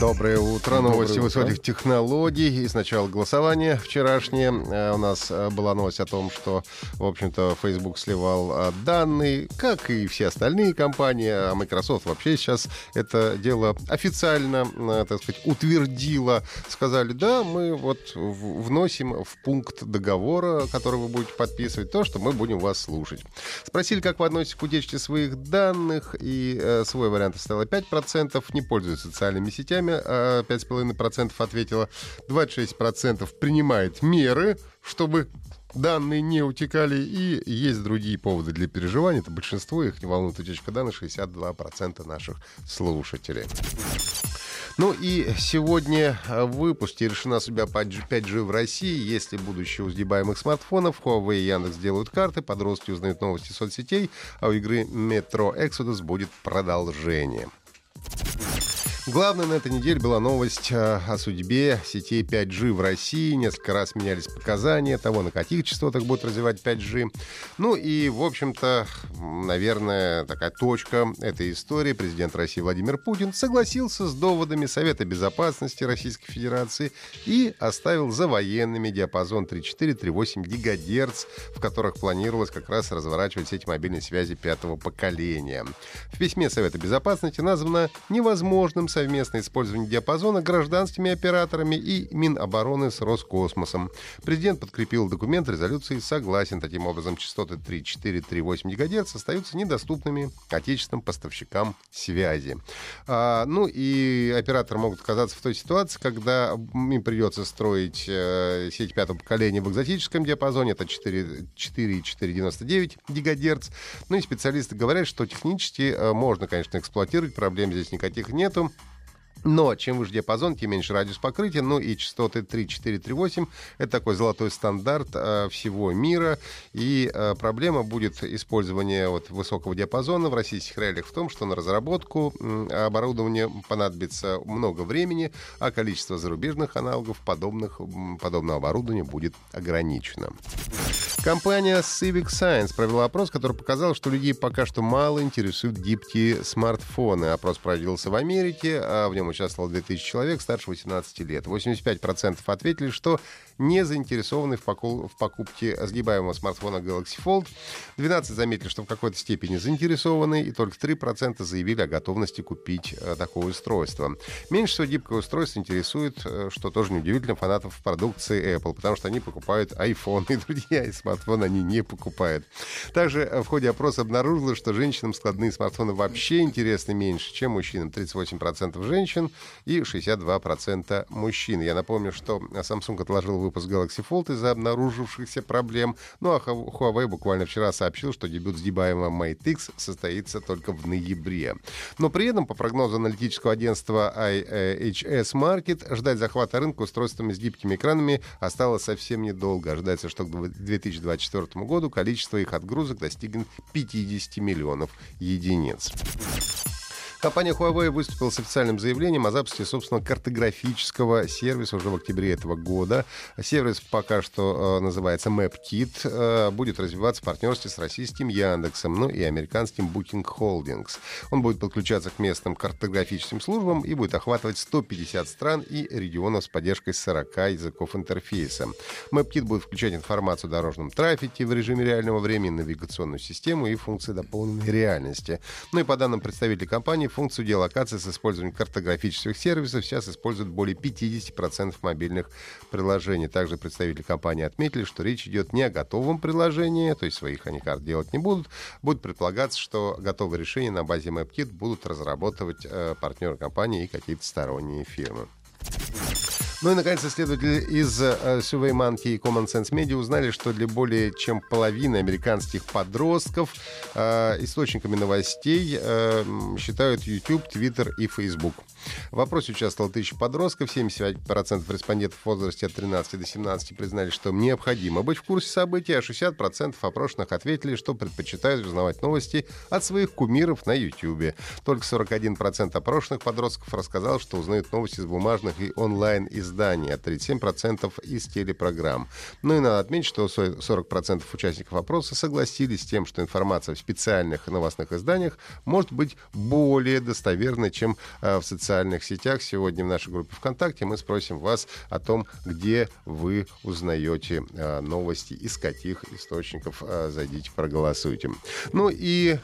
Доброе утро. Новости высоких технологий. И сначала голосование вчерашнее. Э, У нас э, была новость о том, что, в общем-то, Facebook сливал э, данные, как и все остальные компании. А Microsoft вообще сейчас это дело официально, так сказать, утвердила. Сказали, да, мы вот вносим в пункт договора, который вы будете подписывать, то, что мы будем вас слушать. Спросили, как вы относитесь к утечке своих данных, и свой вариант оставило 5%, не пользуюсь социальными сетями, а 5,5% ответило, 26% принимает меры, чтобы данные не утекали, и есть другие поводы для переживаний, это большинство, их не волнует утечка данных, 62% наших слушателей. Ну и сегодня в выпуске решена судьба 5G в России. Есть ли будущее у сгибаемых смартфонов? Huawei и Яндекс делают карты, подростки узнают новости соцсетей, а у игры Metro Exodus будет продолжение. Главной на этой неделе была новость э, о судьбе сетей 5G в России. Несколько раз менялись показания того, на каких частотах будет развивать 5G. Ну и, в общем-то, наверное, такая точка этой истории. Президент России Владимир Путин согласился с доводами Совета Безопасности Российской Федерации и оставил за военными диапазон 3,4-3,8 ГГц, в которых планировалось как раз разворачивать сети мобильной связи пятого поколения. В письме Совета Безопасности названо невозможным совместное использование диапазона гражданскими операторами и Минобороны с Роскосмосом. Президент подкрепил документ резолюции согласен. Таким образом, частоты 3,4-3,8 ГГц остаются недоступными отечественным поставщикам связи. А, ну и операторы могут оказаться в той ситуации, когда им придется строить э, сеть пятого поколения в экзотическом диапазоне, это 4 4,499 ГГц. Ну и специалисты говорят, что технически э, можно, конечно, эксплуатировать, проблем здесь никаких нету. Но чем выше диапазон, тем меньше радиус покрытия. Ну и частоты 3, 4, 3, 8 — это такой золотой стандарт э, всего мира. И э, проблема будет использования вот, высокого диапазона в российских реалиях в том, что на разработку м, оборудования понадобится много времени, а количество зарубежных аналогов подобных, подобного оборудования будет ограничено. Компания Civic Science провела опрос, который показал, что людей пока что мало интересуют гибкие смартфоны. Опрос проводился в Америке, а в нем участвовало 2000 человек старше 18 лет. 85% ответили, что не заинтересованы в, покол- в покупке сгибаемого смартфона Galaxy Fold. 12 заметили, что в какой-то степени заинтересованы, и только 3% заявили о готовности купить э, такое устройство. Меньше всего гибкое устройство интересует, э, что тоже неудивительно, фанатов продукции Apple, потому что они покупают iPhone, и друзья, и смартфон они не покупают. Также э, в ходе опроса обнаружилось, что женщинам складные смартфоны вообще интересны меньше, чем мужчинам. 38% женщин и 62% мужчин. Я напомню, что Samsung отложил выпуск Galaxy Fold из-за обнаружившихся проблем. Ну а Huawei буквально вчера сообщил, что дебют сгибаемого Mate X состоится только в ноябре. Но при этом, по прогнозу аналитического агентства IHS Market, ждать захвата рынка устройствами с гибкими экранами осталось совсем недолго. Ожидается, что к 2024 году количество их отгрузок достигнет 50 миллионов единиц. Компания Huawei выступила с официальным заявлением о запуске собственного картографического сервиса уже в октябре этого года. Сервис пока что э, называется MapKit, э, будет развиваться в партнерстве с российским Яндексом, ну и американским Booking Holdings. Он будет подключаться к местным картографическим службам и будет охватывать 150 стран и регионов с поддержкой 40 языков интерфейса. MapKit будет включать информацию о дорожном трафике в режиме реального времени, навигационную систему и функции дополненной реальности. Ну и по данным представителей компании, функцию геолокации с использованием картографических сервисов сейчас используют более 50% мобильных приложений. Также представители компании отметили, что речь идет не о готовом приложении, то есть своих они карт делать не будут. Будет предполагаться, что готовые решения на базе MapKit будут разрабатывать э, партнеры компании и какие-то сторонние фирмы. Ну и, наконец, исследователи из uh, Survey Monkey и Common Sense Media узнали, что для более чем половины американских подростков uh, источниками новостей uh, считают YouTube, Twitter и Facebook. В опросе участвовало тысяча подростков, 75% респондентов в возрасте от 13 до 17 признали, что необходимо быть в курсе событий, а 60% опрошенных ответили, что предпочитают узнавать новости от своих кумиров на YouTube. Только 41% опрошенных подростков рассказал, что узнают новости из бумажных и онлайн-изданий, а 37% из телепрограмм. Ну и надо отметить, что 40% участников опроса согласились с тем, что информация в специальных новостных изданиях может быть более достоверной, чем э, в социальных сетях. Сегодня в нашей группе ВКонтакте мы спросим вас о том, где вы узнаете э, новости, из каких источников. Э, зайдите, проголосуйте. Ну и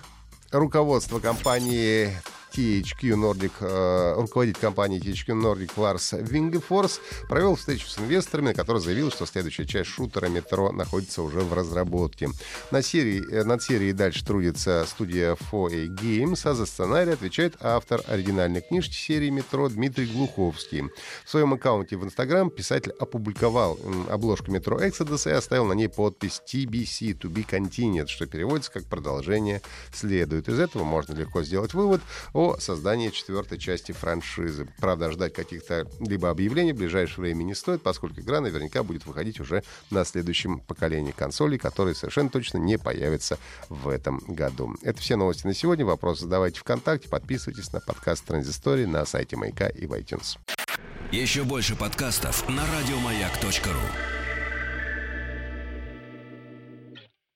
руководство компании THQ Nordic, э, руководитель компании THQ Nordic Ларс Вингефорс провел встречу с инвесторами, на которой заявил, что следующая часть шутера метро находится уже в разработке. На серии, э, над серией дальше трудится студия 4A Games, а за сценарий отвечает автор оригинальной книжки серии метро Дмитрий Глуховский. В своем аккаунте в Инстаграм писатель опубликовал обложку метро Exodus и оставил на ней подпись TBC, To Be Continued, что переводится как продолжение следует. Из этого можно легко сделать вывод о о создании четвертой части франшизы. Правда, ждать каких-то либо объявлений в ближайшее время не стоит, поскольку игра наверняка будет выходить уже на следующем поколении консолей, которые совершенно точно не появятся в этом году. Это все новости на сегодня. Вопросы задавайте ВКонтакте, подписывайтесь на подкаст Транзистории на сайте Маяка и в iTunes. Еще больше подкастов на радиомаяк.ру